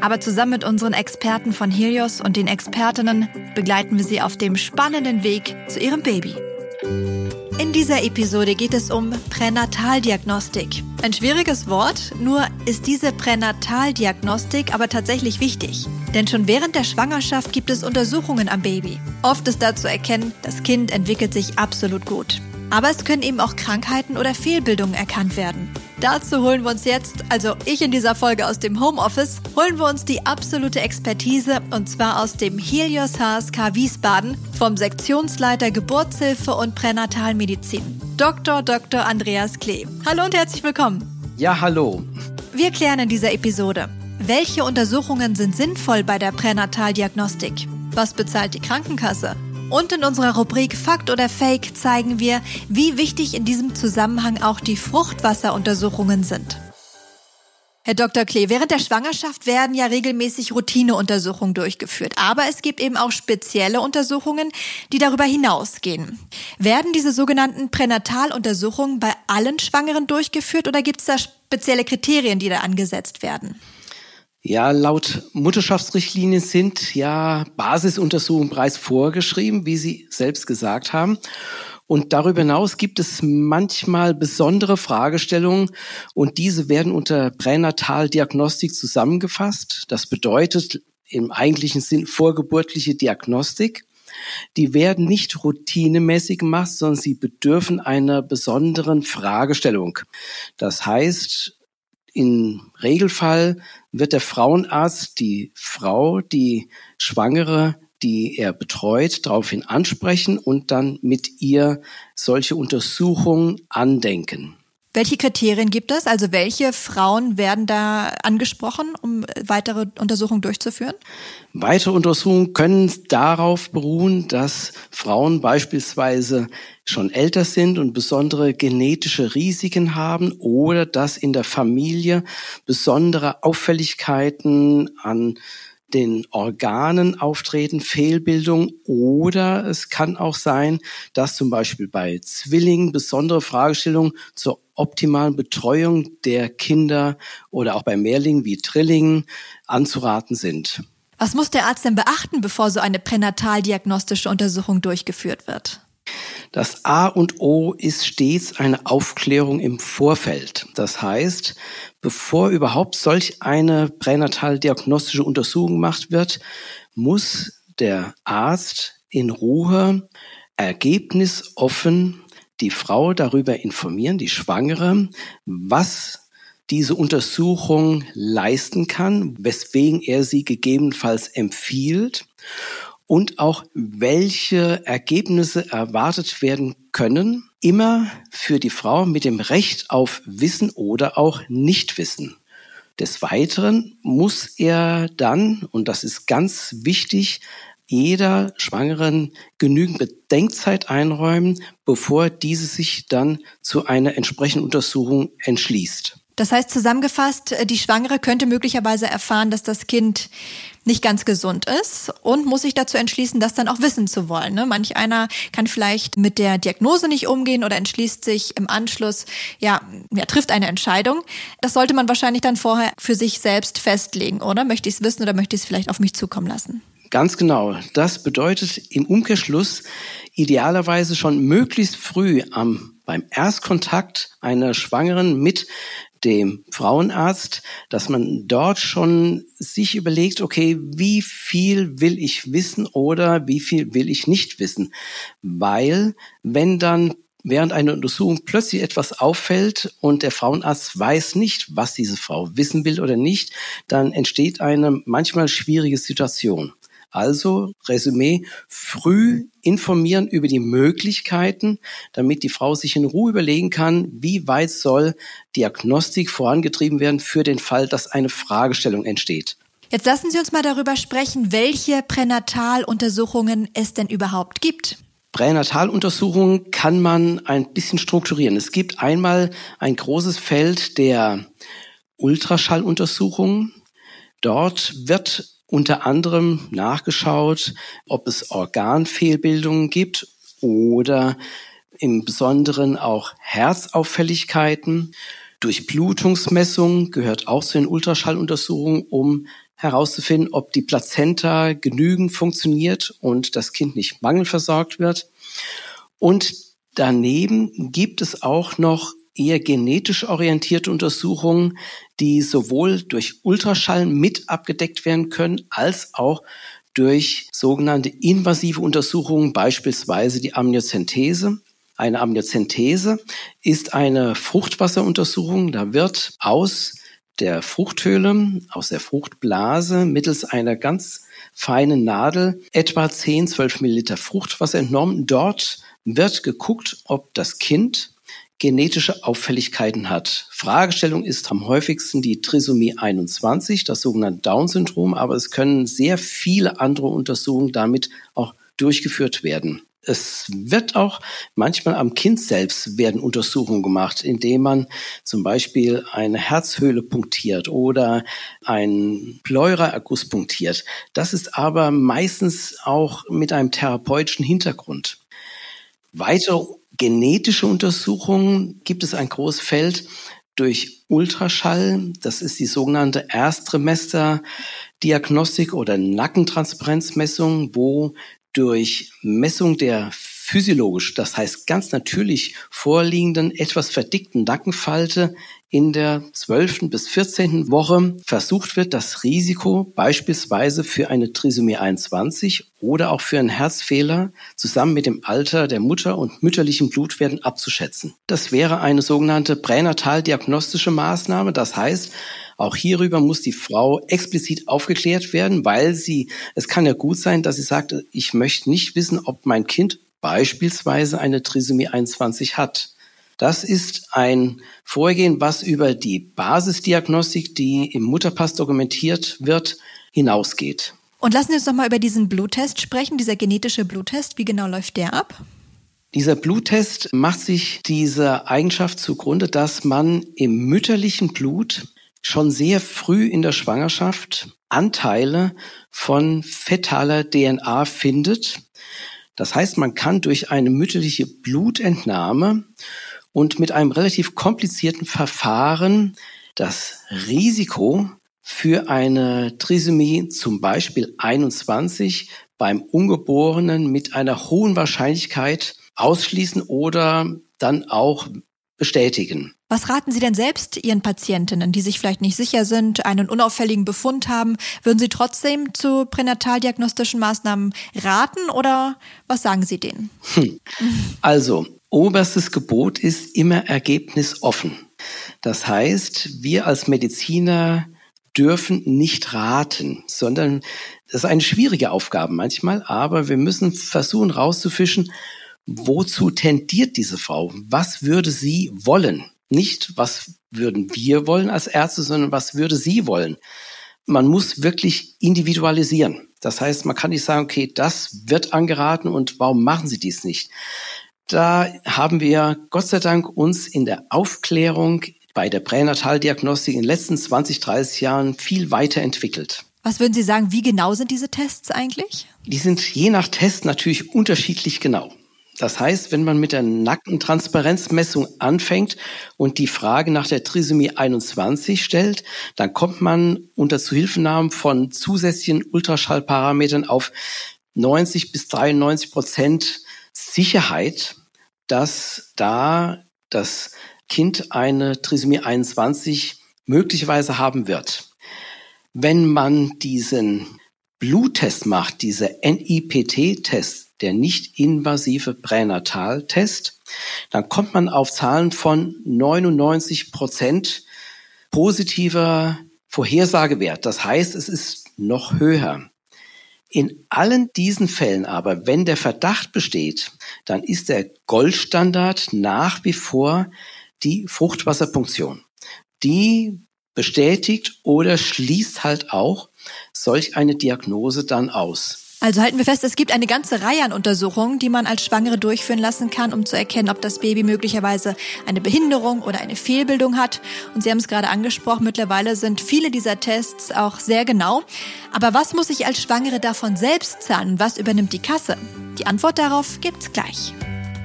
Aber zusammen mit unseren Experten von Helios und den Expertinnen begleiten wir sie auf dem spannenden Weg zu ihrem Baby. In dieser Episode geht es um Pränataldiagnostik. Ein schwieriges Wort, nur ist diese Pränataldiagnostik aber tatsächlich wichtig. Denn schon während der Schwangerschaft gibt es Untersuchungen am Baby. Oft ist da zu erkennen, das Kind entwickelt sich absolut gut. Aber es können eben auch Krankheiten oder Fehlbildungen erkannt werden. Dazu holen wir uns jetzt, also ich in dieser Folge aus dem Homeoffice, holen wir uns die absolute Expertise und zwar aus dem Helios HSK Wiesbaden vom Sektionsleiter Geburtshilfe und Pränatalmedizin, Dr. Dr. Andreas Klee. Hallo und herzlich willkommen. Ja, hallo. Wir klären in dieser Episode, welche Untersuchungen sind sinnvoll bei der Pränataldiagnostik? Was bezahlt die Krankenkasse? Und in unserer Rubrik Fakt oder Fake zeigen wir, wie wichtig in diesem Zusammenhang auch die Fruchtwasseruntersuchungen sind. Herr Dr. Klee, während der Schwangerschaft werden ja regelmäßig Routineuntersuchungen durchgeführt. Aber es gibt eben auch spezielle Untersuchungen, die darüber hinausgehen. Werden diese sogenannten Pränataluntersuchungen bei allen Schwangeren durchgeführt oder gibt es da spezielle Kriterien, die da angesetzt werden? Ja, laut Mutterschaftsrichtlinie sind ja Basisuntersuchungen bereits vorgeschrieben, wie Sie selbst gesagt haben. Und darüber hinaus gibt es manchmal besondere Fragestellungen und diese werden unter Pränataldiagnostik zusammengefasst. Das bedeutet im eigentlichen Sinn vorgeburtliche Diagnostik. Die werden nicht routinemäßig gemacht, sondern sie bedürfen einer besonderen Fragestellung. Das heißt, im Regelfall wird der Frauenarzt die Frau, die Schwangere, die er betreut, daraufhin ansprechen und dann mit ihr solche Untersuchungen andenken. Welche Kriterien gibt es? Also welche Frauen werden da angesprochen, um weitere Untersuchungen durchzuführen? Weitere Untersuchungen können darauf beruhen, dass Frauen beispielsweise schon älter sind und besondere genetische Risiken haben oder dass in der Familie besondere Auffälligkeiten an den Organen auftreten, Fehlbildung oder es kann auch sein, dass zum Beispiel bei Zwillingen besondere Fragestellungen zur optimalen Betreuung der Kinder oder auch bei Mehrlingen wie Trillingen anzuraten sind. Was muss der Arzt denn beachten, bevor so eine pränataldiagnostische Untersuchung durchgeführt wird? Das A und O ist stets eine Aufklärung im Vorfeld. Das heißt, bevor überhaupt solch eine pränataldiagnostische Untersuchung gemacht wird, muss der Arzt in Ruhe ergebnisoffen die Frau darüber informieren, die Schwangere, was diese Untersuchung leisten kann, weswegen er sie gegebenenfalls empfiehlt und auch welche Ergebnisse erwartet werden können, immer für die Frau mit dem Recht auf Wissen oder auch Nichtwissen. Des Weiteren muss er dann, und das ist ganz wichtig, jeder Schwangeren genügend Bedenkzeit einräumen, bevor diese sich dann zu einer entsprechenden Untersuchung entschließt. Das heißt zusammengefasst, die Schwangere könnte möglicherweise erfahren, dass das Kind nicht ganz gesund ist und muss sich dazu entschließen, das dann auch wissen zu wollen. Ne? Manch einer kann vielleicht mit der Diagnose nicht umgehen oder entschließt sich im Anschluss, ja, ja, trifft eine Entscheidung. Das sollte man wahrscheinlich dann vorher für sich selbst festlegen, oder? Möchte ich es wissen oder möchte ich es vielleicht auf mich zukommen lassen? Ganz genau. Das bedeutet im Umkehrschluss idealerweise schon möglichst früh am beim Erstkontakt einer Schwangeren mit dem Frauenarzt, dass man dort schon sich überlegt, okay, wie viel will ich wissen oder wie viel will ich nicht wissen? Weil wenn dann während einer Untersuchung plötzlich etwas auffällt und der Frauenarzt weiß nicht, was diese Frau wissen will oder nicht, dann entsteht eine manchmal schwierige Situation. Also, Resümee, früh informieren über die Möglichkeiten, damit die Frau sich in Ruhe überlegen kann, wie weit soll Diagnostik vorangetrieben werden für den Fall, dass eine Fragestellung entsteht. Jetzt lassen Sie uns mal darüber sprechen, welche Pränataluntersuchungen es denn überhaupt gibt. Pränataluntersuchungen kann man ein bisschen strukturieren. Es gibt einmal ein großes Feld der Ultraschalluntersuchungen. Dort wird unter anderem nachgeschaut, ob es Organfehlbildungen gibt oder im Besonderen auch Herzauffälligkeiten. Durchblutungsmessung gehört auch zu den Ultraschalluntersuchungen, um herauszufinden, ob die Plazenta genügend funktioniert und das Kind nicht mangelversorgt wird. Und daneben gibt es auch noch eher genetisch orientierte Untersuchungen, die sowohl durch Ultraschall mit abgedeckt werden können, als auch durch sogenannte invasive Untersuchungen, beispielsweise die Amniozentese. Eine Amniozentese ist eine Fruchtwasseruntersuchung. Da wird aus der Fruchthöhle, aus der Fruchtblase mittels einer ganz feinen Nadel etwa 10, 12 Milliliter Fruchtwasser entnommen. Dort wird geguckt, ob das Kind genetische Auffälligkeiten hat. Fragestellung ist am häufigsten die Trisomie 21, das sogenannte Down-Syndrom, aber es können sehr viele andere Untersuchungen damit auch durchgeführt werden. Es wird auch manchmal am Kind selbst werden Untersuchungen gemacht, indem man zum Beispiel eine Herzhöhle punktiert oder einen Pleuraerguss punktiert. Das ist aber meistens auch mit einem therapeutischen Hintergrund. Weitere genetische Untersuchungen gibt es ein großes Feld durch Ultraschall. Das ist die sogenannte Erstsemester-Diagnostik oder Nackentransparenzmessung, wo durch Messung der physiologisch, das heißt ganz natürlich vorliegenden, etwas verdickten Nackenfalte in der 12. bis 14. Woche versucht wird, das Risiko beispielsweise für eine Trisomie 21 oder auch für einen Herzfehler zusammen mit dem Alter der Mutter und mütterlichen Blutwerten abzuschätzen. Das wäre eine sogenannte pränatal-diagnostische Maßnahme. Das heißt, auch hierüber muss die Frau explizit aufgeklärt werden, weil sie, es kann ja gut sein, dass sie sagt, ich möchte nicht wissen, ob mein Kind beispielsweise eine Trisomie 21 hat. Das ist ein Vorgehen, was über die Basisdiagnostik, die im Mutterpass dokumentiert wird, hinausgeht. Und lassen Sie uns noch mal über diesen Bluttest sprechen, dieser genetische Bluttest. Wie genau läuft der ab? Dieser Bluttest macht sich diese Eigenschaft zugrunde, dass man im mütterlichen Blut schon sehr früh in der Schwangerschaft Anteile von fetaler DNA findet. Das heißt, man kann durch eine mütterliche Blutentnahme und mit einem relativ komplizierten Verfahren das Risiko für eine Trisomie zum Beispiel 21 beim Ungeborenen mit einer hohen Wahrscheinlichkeit ausschließen oder dann auch bestätigen. Was raten Sie denn selbst Ihren Patientinnen, die sich vielleicht nicht sicher sind, einen unauffälligen Befund haben? Würden Sie trotzdem zu pränataldiagnostischen Maßnahmen raten oder was sagen Sie denen? Hm. Also, oberstes Gebot ist immer ergebnisoffen. Das heißt, wir als Mediziner dürfen nicht raten, sondern das ist eine schwierige Aufgabe manchmal, aber wir müssen versuchen rauszufischen, wozu tendiert diese Frau? Was würde sie wollen? Nicht, was würden wir wollen als Ärzte, sondern was würde sie wollen? Man muss wirklich individualisieren. Das heißt, man kann nicht sagen, okay, das wird angeraten und warum machen Sie dies nicht? Da haben wir Gott sei Dank uns in der Aufklärung bei der Pränataldiagnostik in den letzten 20, 30 Jahren viel weiterentwickelt. Was würden Sie sagen, wie genau sind diese Tests eigentlich? Die sind je nach Test natürlich unterschiedlich genau. Das heißt, wenn man mit der nackten Transparenzmessung anfängt und die Frage nach der Trisomie 21 stellt, dann kommt man unter Zuhilfenahme von zusätzlichen Ultraschallparametern auf 90 bis 93 Prozent Sicherheit, dass da das Kind eine Trisomie 21 möglicherweise haben wird. Wenn man diesen Bluttest macht, diese NIPT-Test, der nicht-invasive Pränataltest, dann kommt man auf Zahlen von 99 Prozent positiver Vorhersagewert. Das heißt, es ist noch höher. In allen diesen Fällen aber, wenn der Verdacht besteht, dann ist der Goldstandard nach wie vor die Fruchtwasserpunktion. Die bestätigt oder schließt halt auch solch eine Diagnose dann aus? Also halten wir fest, es gibt eine ganze Reihe an Untersuchungen, die man als Schwangere durchführen lassen kann, um zu erkennen, ob das Baby möglicherweise eine Behinderung oder eine Fehlbildung hat. Und Sie haben es gerade angesprochen, mittlerweile sind viele dieser Tests auch sehr genau. Aber was muss ich als Schwangere davon selbst zahlen? Was übernimmt die Kasse? Die Antwort darauf gibt's gleich.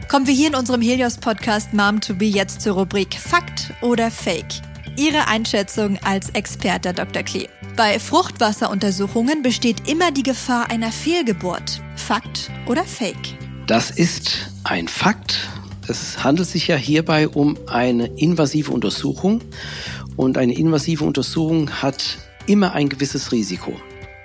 Kommen wir hier in unserem Helios-Podcast Mom to Be jetzt zur Rubrik Fakt oder Fake. Ihre Einschätzung als Experte, Dr. Klee. Bei Fruchtwasseruntersuchungen besteht immer die Gefahr einer Fehlgeburt. Fakt oder Fake? Das ist ein Fakt. Es handelt sich ja hierbei um eine invasive Untersuchung und eine invasive Untersuchung hat immer ein gewisses Risiko.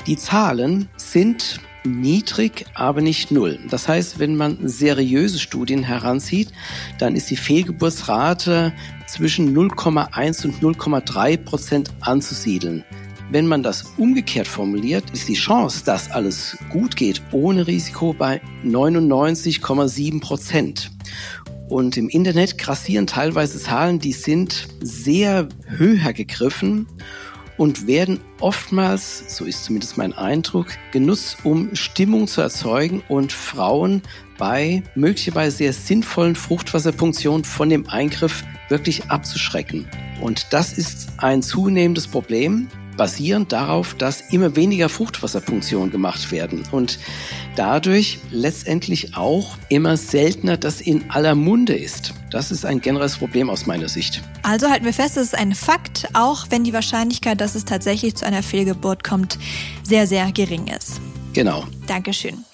Die Zahlen sind niedrig, aber nicht null. Das heißt, wenn man seriöse Studien heranzieht, dann ist die Fehlgeburtsrate zwischen 0,1 und 0,3 Prozent anzusiedeln. Wenn man das umgekehrt formuliert, ist die Chance, dass alles gut geht, ohne Risiko bei 99,7 Prozent. Und im Internet grassieren teilweise Zahlen, die sind sehr höher gegriffen und werden oftmals, so ist zumindest mein Eindruck, genutzt, um Stimmung zu erzeugen und Frauen bei möglicherweise sehr sinnvollen Fruchtwasserpunktionen von dem Eingriff wirklich abzuschrecken. Und das ist ein zunehmendes Problem, basierend darauf, dass immer weniger Fruchtwasserpunktionen gemacht werden und dadurch letztendlich auch immer seltener das in aller Munde ist. Das ist ein generelles Problem aus meiner Sicht. Also halten wir fest, es ist ein Fakt, auch wenn die Wahrscheinlichkeit, dass es tatsächlich zu einer Fehlgeburt kommt, sehr, sehr gering ist. Genau. Dankeschön.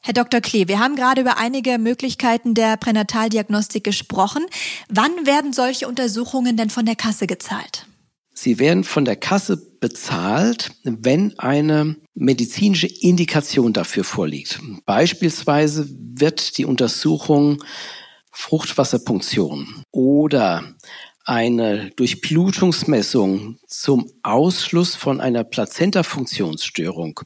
Herr Dr. Klee, wir haben gerade über einige Möglichkeiten der Pränataldiagnostik gesprochen. Wann werden solche Untersuchungen denn von der Kasse gezahlt? Sie werden von der Kasse bezahlt, wenn eine medizinische Indikation dafür vorliegt. Beispielsweise wird die Untersuchung Fruchtwasserpunktion oder eine Durchblutungsmessung zum Ausschluss von einer Plazenta-Funktionsstörung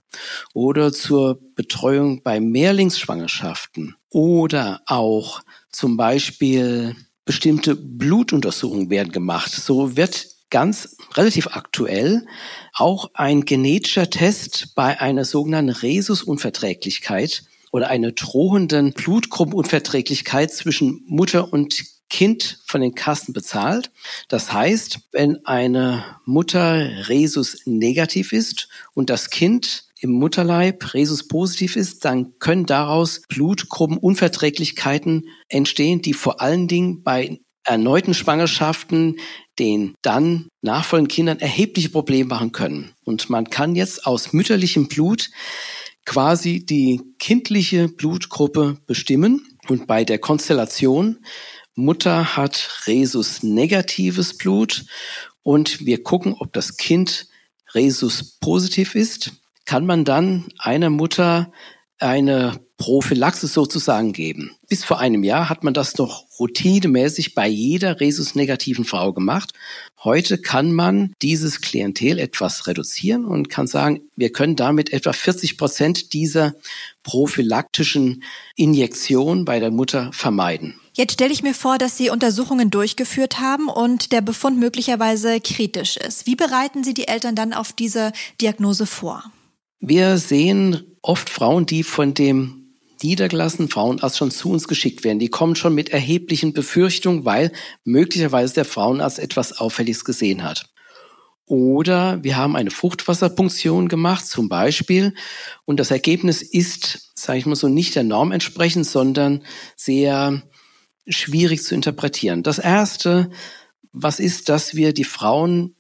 oder zur Betreuung bei Mehrlingsschwangerschaften oder auch zum Beispiel bestimmte Blutuntersuchungen werden gemacht. So wird ganz relativ aktuell auch ein genetischer Test bei einer sogenannten Rhesusunverträglichkeit oder einer drohenden Blutgruppenunverträglichkeit zwischen Mutter und Kind von den Kassen bezahlt. Das heißt, wenn eine Mutter Rhesus negativ ist und das Kind im Mutterleib Rhesus positiv ist, dann können daraus Blutgruppenunverträglichkeiten entstehen, die vor allen Dingen bei erneuten Schwangerschaften den dann nachfolgenden Kindern erhebliche Probleme machen können. Und man kann jetzt aus mütterlichem Blut quasi die kindliche Blutgruppe bestimmen. Und bei der Konstellation Mutter hat Rhesus negatives Blut und wir gucken, ob das Kind Rhesus positiv ist, kann man dann einer Mutter eine Prophylaxe sozusagen geben. Bis vor einem Jahr hat man das noch routinemäßig bei jeder Rhesus-negativen Frau gemacht. Heute kann man dieses Klientel etwas reduzieren und kann sagen, wir können damit etwa 40 Prozent dieser prophylaktischen Injektion bei der Mutter vermeiden. Jetzt stelle ich mir vor, dass Sie Untersuchungen durchgeführt haben und der Befund möglicherweise kritisch ist. Wie bereiten Sie die Eltern dann auf diese Diagnose vor? Wir sehen oft Frauen, die von dem niedergelassenen Frauenarzt schon zu uns geschickt werden. Die kommen schon mit erheblichen Befürchtungen, weil möglicherweise der Frauenarzt etwas Auffälliges gesehen hat. Oder wir haben eine Fruchtwasserpunktion gemacht, zum Beispiel, und das Ergebnis ist, sage ich mal so, nicht der Norm entsprechend, sondern sehr schwierig zu interpretieren. Das Erste, was ist, dass wir die Frauen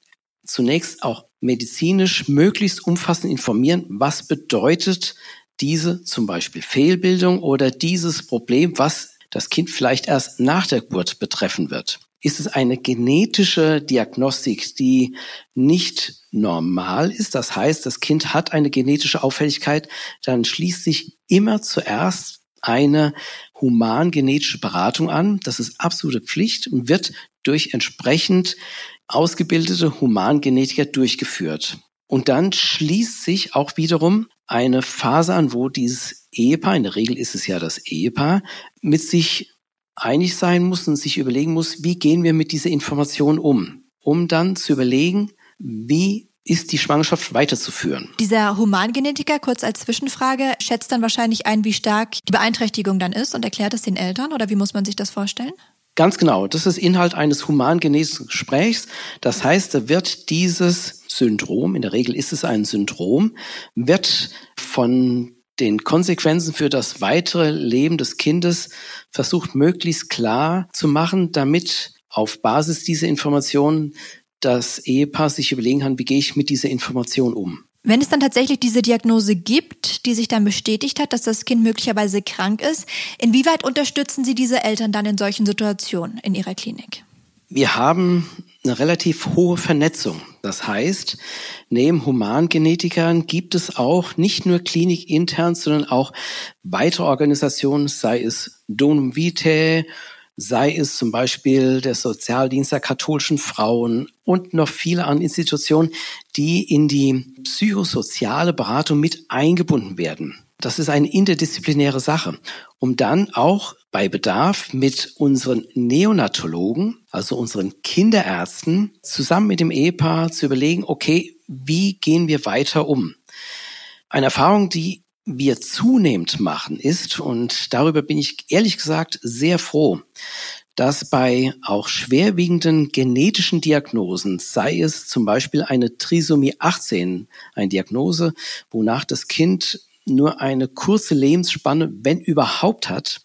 zunächst auch medizinisch möglichst umfassend informieren, was bedeutet diese zum Beispiel Fehlbildung oder dieses Problem, was das Kind vielleicht erst nach der Geburt betreffen wird. Ist es eine genetische Diagnostik, die nicht normal ist? Das heißt, das Kind hat eine genetische Auffälligkeit, dann schließt sich immer zuerst eine humangenetische Beratung an. Das ist absolute Pflicht und wird durch entsprechend ausgebildete Humangenetiker durchgeführt. Und dann schließt sich auch wiederum eine Phase an, wo dieses Ehepaar, in der Regel ist es ja das Ehepaar, mit sich einig sein muss und sich überlegen muss, wie gehen wir mit dieser Information um, um dann zu überlegen, wie ist die Schwangerschaft weiterzuführen. Dieser Humangenetiker, kurz als Zwischenfrage, schätzt dann wahrscheinlich ein, wie stark die Beeinträchtigung dann ist und erklärt es den Eltern oder wie muss man sich das vorstellen? Ganz genau, das ist Inhalt eines humangenetischen Gesprächs. Das heißt, da wird dieses Syndrom, in der Regel ist es ein Syndrom, wird von den Konsequenzen für das weitere Leben des Kindes versucht möglichst klar zu machen, damit auf Basis dieser Informationen das Ehepaar sich überlegen kann, wie gehe ich mit dieser Information um. Wenn es dann tatsächlich diese Diagnose gibt, die sich dann bestätigt hat, dass das Kind möglicherweise krank ist, inwieweit unterstützen Sie diese Eltern dann in solchen Situationen in Ihrer Klinik? Wir haben eine relativ hohe Vernetzung. Das heißt, neben Humangenetikern gibt es auch nicht nur klinikintern, sondern auch weitere Organisationen, sei es Donum Vitae, sei es zum Beispiel der Sozialdienst der katholischen Frauen und noch viele andere Institutionen, die in die psychosoziale Beratung mit eingebunden werden. Das ist eine interdisziplinäre Sache, um dann auch bei Bedarf mit unseren Neonatologen, also unseren Kinderärzten, zusammen mit dem Ehepaar zu überlegen, okay, wie gehen wir weiter um? Eine Erfahrung, die wir zunehmend machen, ist, und darüber bin ich ehrlich gesagt sehr froh, dass bei auch schwerwiegenden genetischen Diagnosen, sei es zum Beispiel eine Trisomie 18, eine Diagnose, wonach das Kind nur eine kurze Lebensspanne, wenn überhaupt hat,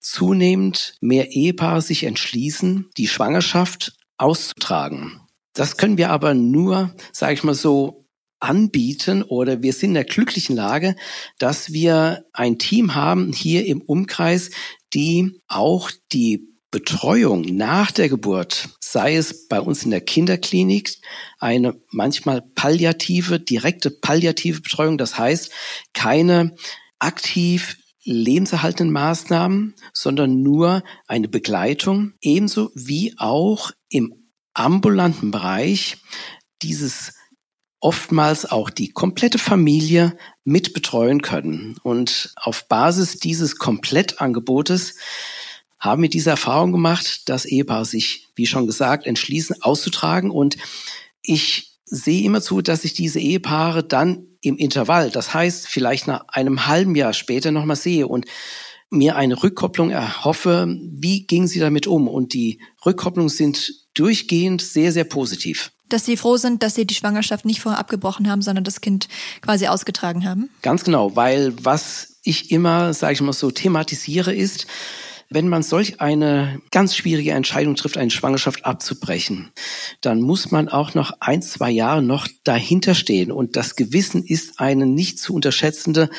zunehmend mehr Ehepaare sich entschließen, die Schwangerschaft auszutragen. Das können wir aber nur, sage ich mal so, anbieten oder wir sind in der glücklichen Lage, dass wir ein Team haben hier im Umkreis, die auch die Betreuung nach der Geburt, sei es bei uns in der Kinderklinik, eine manchmal palliative, direkte palliative Betreuung, das heißt keine aktiv lebenserhaltenden Maßnahmen, sondern nur eine Begleitung, ebenso wie auch im ambulanten Bereich dieses oftmals auch die komplette Familie mit betreuen können. Und auf Basis dieses Komplettangebotes haben wir diese Erfahrung gemacht, dass Ehepaare sich, wie schon gesagt, entschließen, auszutragen. Und ich sehe immer zu, dass ich diese Ehepaare dann im Intervall, das heißt vielleicht nach einem halben Jahr später nochmal sehe und mir eine Rückkopplung erhoffe, wie gingen sie damit um? Und die Rückkopplungen sind durchgehend sehr, sehr positiv. Dass Sie froh sind, dass Sie die Schwangerschaft nicht vorher abgebrochen haben, sondern das Kind quasi ausgetragen haben? Ganz genau, weil was ich immer, sage ich mal so, thematisiere ist, wenn man solch eine ganz schwierige Entscheidung trifft, eine Schwangerschaft abzubrechen, dann muss man auch noch ein, zwei Jahre noch dahinter stehen. Und das Gewissen ist eine nicht zu unterschätzende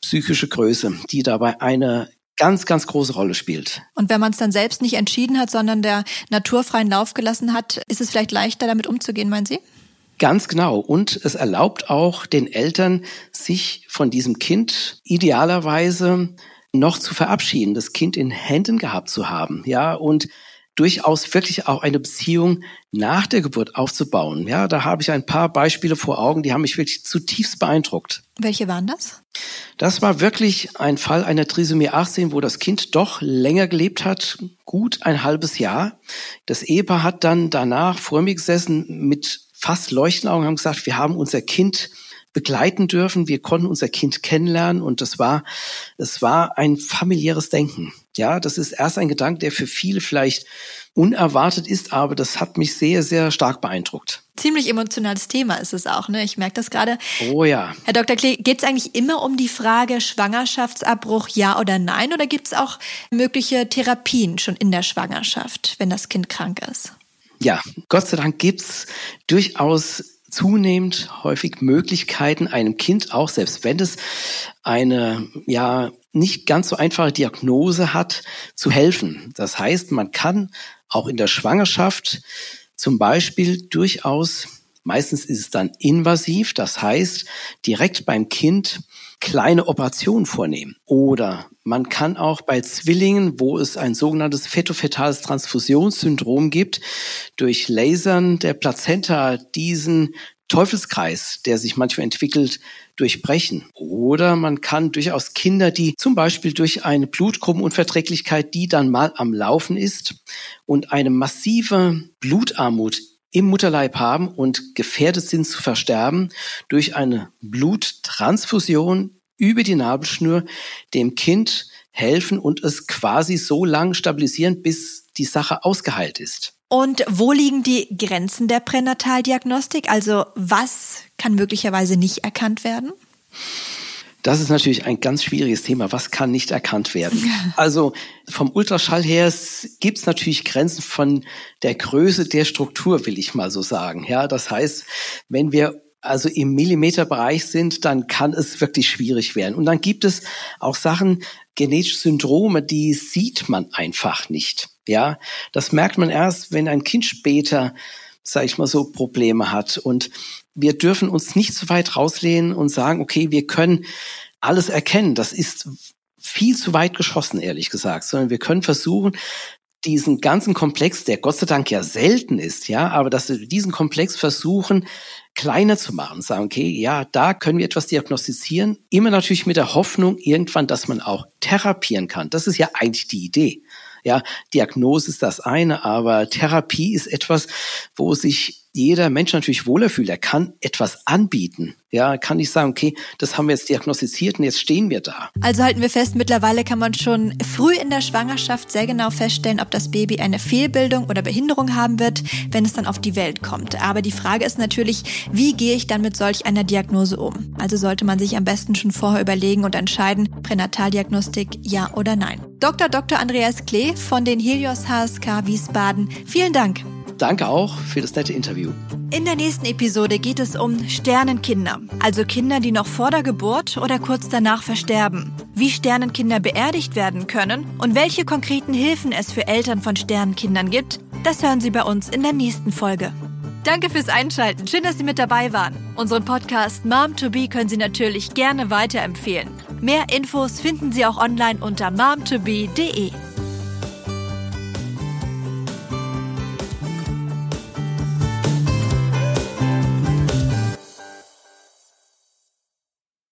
psychische Größe, die dabei eine ganz, ganz große Rolle spielt. Und wenn man es dann selbst nicht entschieden hat, sondern der naturfreien Lauf gelassen hat, ist es vielleicht leichter, damit umzugehen, meinen Sie? Ganz genau. Und es erlaubt auch den Eltern, sich von diesem Kind idealerweise noch zu verabschieden, das Kind in Händen gehabt zu haben, ja, und durchaus wirklich auch eine Beziehung nach der Geburt aufzubauen. Ja, da habe ich ein paar Beispiele vor Augen, die haben mich wirklich zutiefst beeindruckt. Welche waren das? Das war wirklich ein Fall einer Trisomie 18, wo das Kind doch länger gelebt hat, gut ein halbes Jahr. Das Ehepaar hat dann danach vor mir gesessen mit fast leuchtenden Augen, haben gesagt, wir haben unser Kind begleiten dürfen. Wir konnten unser Kind kennenlernen und das war, es war ein familiäres Denken. Ja, das ist erst ein Gedanke, der für viele vielleicht unerwartet ist, aber das hat mich sehr, sehr stark beeindruckt. Ziemlich emotionales Thema ist es auch, ne? Ich merke das gerade. Oh ja. Herr Dr. Klee, geht es eigentlich immer um die Frage Schwangerschaftsabbruch, ja oder nein? Oder gibt es auch mögliche Therapien schon in der Schwangerschaft, wenn das Kind krank ist? Ja, Gott sei Dank gibt's durchaus zunehmend häufig Möglichkeiten, einem Kind auch, selbst wenn es eine, ja, nicht ganz so einfache Diagnose hat, zu helfen. Das heißt, man kann auch in der Schwangerschaft zum Beispiel durchaus, meistens ist es dann invasiv, das heißt, direkt beim Kind kleine Operationen vornehmen. Oder man kann auch bei Zwillingen, wo es ein sogenanntes fetofetales Transfusionssyndrom gibt, durch Lasern der Plazenta diesen Teufelskreis, der sich manchmal entwickelt, durchbrechen. Oder man kann durchaus Kinder, die zum Beispiel durch eine Blutgruppenunverträglichkeit, die dann mal am Laufen ist und eine massive Blutarmut im Mutterleib haben und gefährdet sind zu versterben durch eine Bluttransfusion über die Nabelschnur dem Kind helfen und es quasi so lang stabilisieren, bis die Sache ausgeheilt ist. Und wo liegen die Grenzen der Pränataldiagnostik? Also was kann möglicherweise nicht erkannt werden? Das ist natürlich ein ganz schwieriges Thema. Was kann nicht erkannt werden? Also vom Ultraschall her gibt es natürlich Grenzen von der Größe der Struktur, will ich mal so sagen. Ja, das heißt, wenn wir also im Millimeterbereich sind, dann kann es wirklich schwierig werden. Und dann gibt es auch Sachen, genetische Syndrome, die sieht man einfach nicht. Ja, das merkt man erst, wenn ein Kind später, sage ich mal so, Probleme hat. Und wir dürfen uns nicht so weit rauslehnen und sagen, okay, wir können alles erkennen. Das ist viel zu weit geschossen, ehrlich gesagt, sondern wir können versuchen, diesen ganzen Komplex, der Gott sei Dank ja selten ist, ja, aber dass wir diesen Komplex versuchen, kleiner zu machen, sagen, okay, ja, da können wir etwas diagnostizieren, immer natürlich mit der Hoffnung irgendwann, dass man auch therapieren kann. Das ist ja eigentlich die Idee. Ja, Diagnose ist das eine, aber Therapie ist etwas, wo sich jeder Mensch natürlich wohler fühlt. Er kann etwas anbieten. Ja, kann nicht sagen, okay, das haben wir jetzt diagnostiziert und jetzt stehen wir da. Also halten wir fest, mittlerweile kann man schon früh in der Schwangerschaft sehr genau feststellen, ob das Baby eine Fehlbildung oder Behinderung haben wird, wenn es dann auf die Welt kommt. Aber die Frage ist natürlich, wie gehe ich dann mit solch einer Diagnose um? Also sollte man sich am besten schon vorher überlegen und entscheiden, Pränataldiagnostik ja oder nein. Dr. Dr. Andreas Klee von den Helios HSK Wiesbaden, vielen Dank. Danke auch für das nette Interview. In der nächsten Episode geht es um Sternenkinder, also Kinder, die noch vor der Geburt oder kurz danach versterben. Wie Sternenkinder beerdigt werden können und welche konkreten Hilfen es für Eltern von Sternenkindern gibt, das hören Sie bei uns in der nächsten Folge. Danke fürs Einschalten. Schön, dass Sie mit dabei waren. Unseren Podcast Mom to Be können Sie natürlich gerne weiterempfehlen. Mehr Infos finden Sie auch online unter momtobe.de.